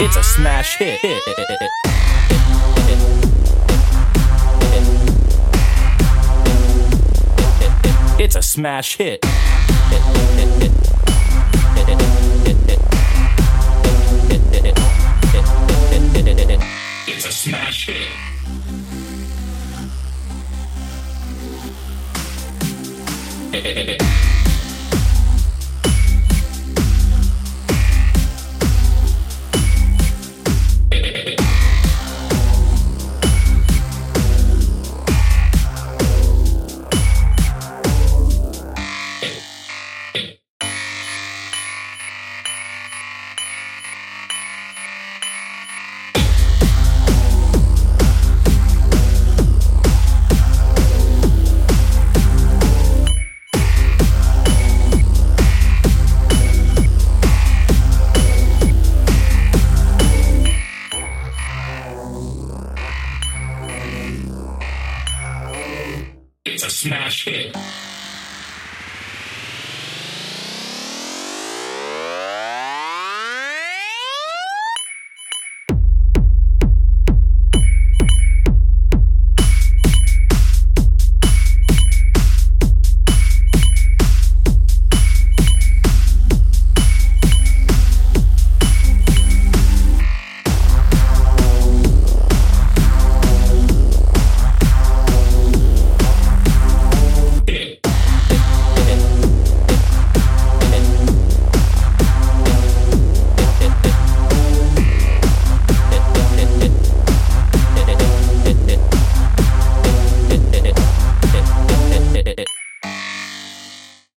It's a smash hit. It's a smash hit. Hehehehe It's a smash hit.